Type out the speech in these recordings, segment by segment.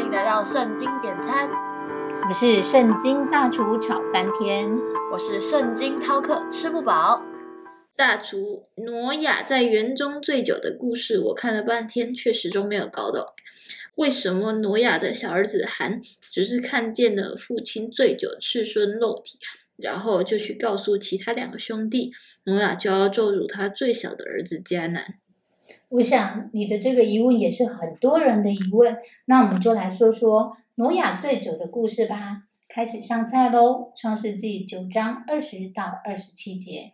欢迎来到圣经点餐，我是圣经大厨炒翻天，我是圣经饕客吃不饱。大厨挪亚在园中醉酒的故事，我看了半天，却始终没有搞懂，为什么挪亚的小儿子含只是看见了父亲醉酒赤身露体，然后就去告诉其他两个兄弟，挪亚就要咒诅他最小的儿子迦南。我想你的这个疑问也是很多人的疑问，那我们就来说说挪亚醉酒的故事吧。开始上菜喽，《创世纪》九章二十到二十七节。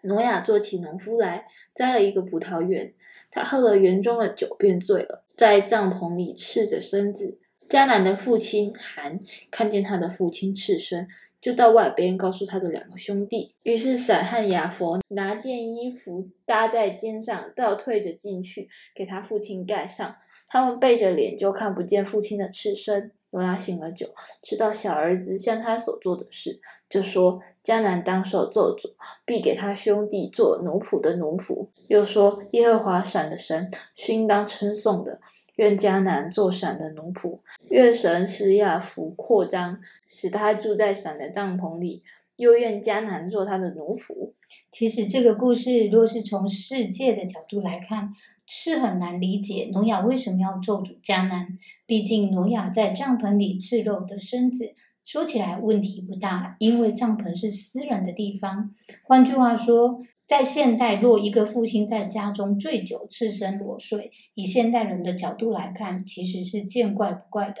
挪亚做起农夫来，栽了一个葡萄园。他喝了园中的酒，便醉了，在帐篷里赤着身子。迦南的父亲韩看见他的父亲赤身。就到外边告诉他的两个兄弟，于是闪和亚佛拿件衣服搭在肩上，倒退着进去，给他父亲盖上。他们背着脸，就看不见父亲的赤身。罗拉醒了酒，知道小儿子向他所做的事，就说迦南当受咒诅，必给他兄弟做奴仆的奴仆。又说耶和华闪的神是应当称颂的。愿迦南做闪的奴仆，愿神使亚福扩张，使他住在闪的帐篷里。又愿迦南做他的奴仆。其实这个故事，若是从世界的角度来看，是很难理解挪亚为什么要咒诅迦南。毕竟挪亚在帐篷里赤露的身子，说起来问题不大，因为帐篷是私人的地方。换句话说。在现代，若一个父亲在家中醉酒、赤身裸睡，以现代人的角度来看，其实是见怪不怪的。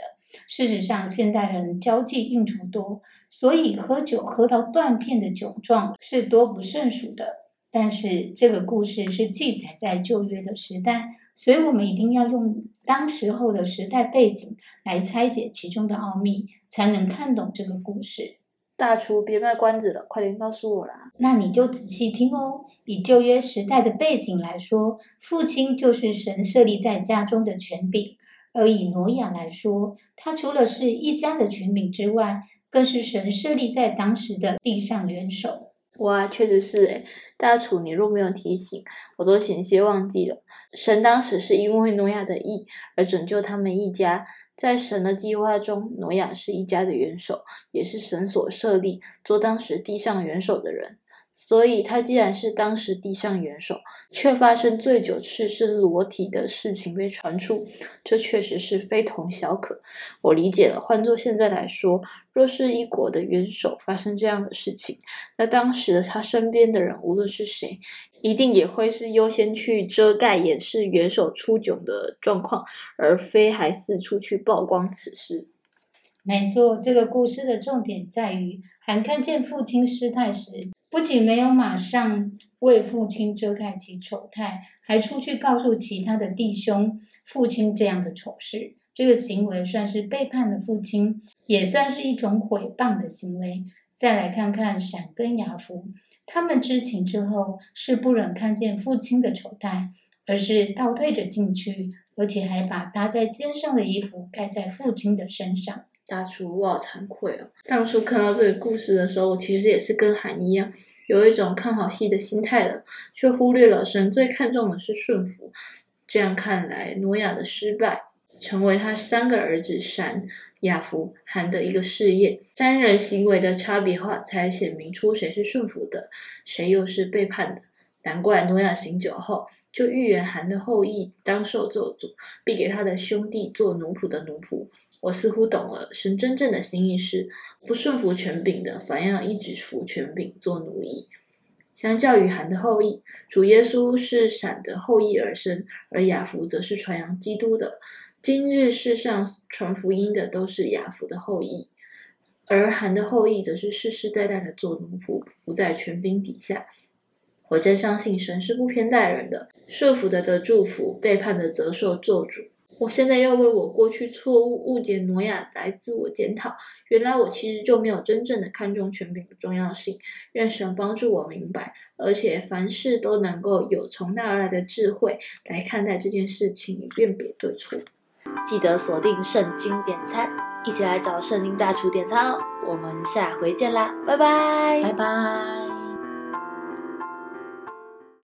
事实上，现代人交际应酬多，所以喝酒喝到断片的酒状是多不胜数的。但是，这个故事是记载在旧约的时代，所以我们一定要用当时候的时代背景来拆解其中的奥秘，才能看懂这个故事。大厨，别卖关子了，快点告诉我啦！那你就仔细听哦。以旧约时代的背景来说，父亲就是神设立在家中的权柄；而以挪亚来说，他除了是一家的权柄之外，更是神设立在当时的地上元首。哇，确实是诶大厨，你若没有提醒，我都险些忘记了。神当时是因为诺亚的义而拯救他们一家。在神的计划中，诺亚是一家的元首，也是神所设立做当时地上元首的人。所以，他既然是当时地上元首，却发生醉酒赤身裸体的事情被传出，这确实是非同小可。我理解了。换作现在来说，若是一国的元首发生这样的事情，那当时的他身边的人，无论是谁，一定也会是优先去遮盖掩饰元首出窘的状况，而非还四处去曝光此事。没错，这个故事的重点在于，还看见父亲失态时。不仅没有马上为父亲遮盖其丑态，还出去告诉其他的弟兄父亲这样的丑事。这个行为算是背叛了父亲，也算是一种毁谤的行为。再来看看闪跟雅福，他们知情之后是不忍看见父亲的丑态，而是倒退着进去，而且还把搭在肩上的衣服盖在父亲的身上。大厨，我好惭愧哦！当初看到这个故事的时候，我其实也是跟韩一样，有一种看好戏的心态了，却忽略了神最看重的是顺服。这样看来，挪亚的失败，成为他三个儿子闪、亚福、韩的一个事业。三人行为的差别化，才显明出谁是顺服的，谁又是背叛的。难怪挪亚醒酒后，就预言韩的后裔当受咒诅，必给他的兄弟做奴仆的奴仆。我似乎懂了，神真正的心意是不顺服权柄的，反要一直服权柄，做奴役。相较于韩的后裔，主耶稣是闪的后裔而生，而雅福则是传扬基督的。今日世上传福音的都是雅福的后裔，而韩的后裔则是世世代代的做奴仆，服在权柄底下。我真相信神是不偏待人的，顺服的得祝福，背叛的则受咒诅。我现在要为我过去错误误解挪亚来自我检讨，原来我其实就没有真正的看重权柄的重要性。愿神帮助我明白，而且凡事都能够有从那而来的智慧来看待这件事情，以辨别对错。记得锁定圣经点餐，一起来找圣经大厨点餐哦。我们下回见啦，拜拜，拜拜。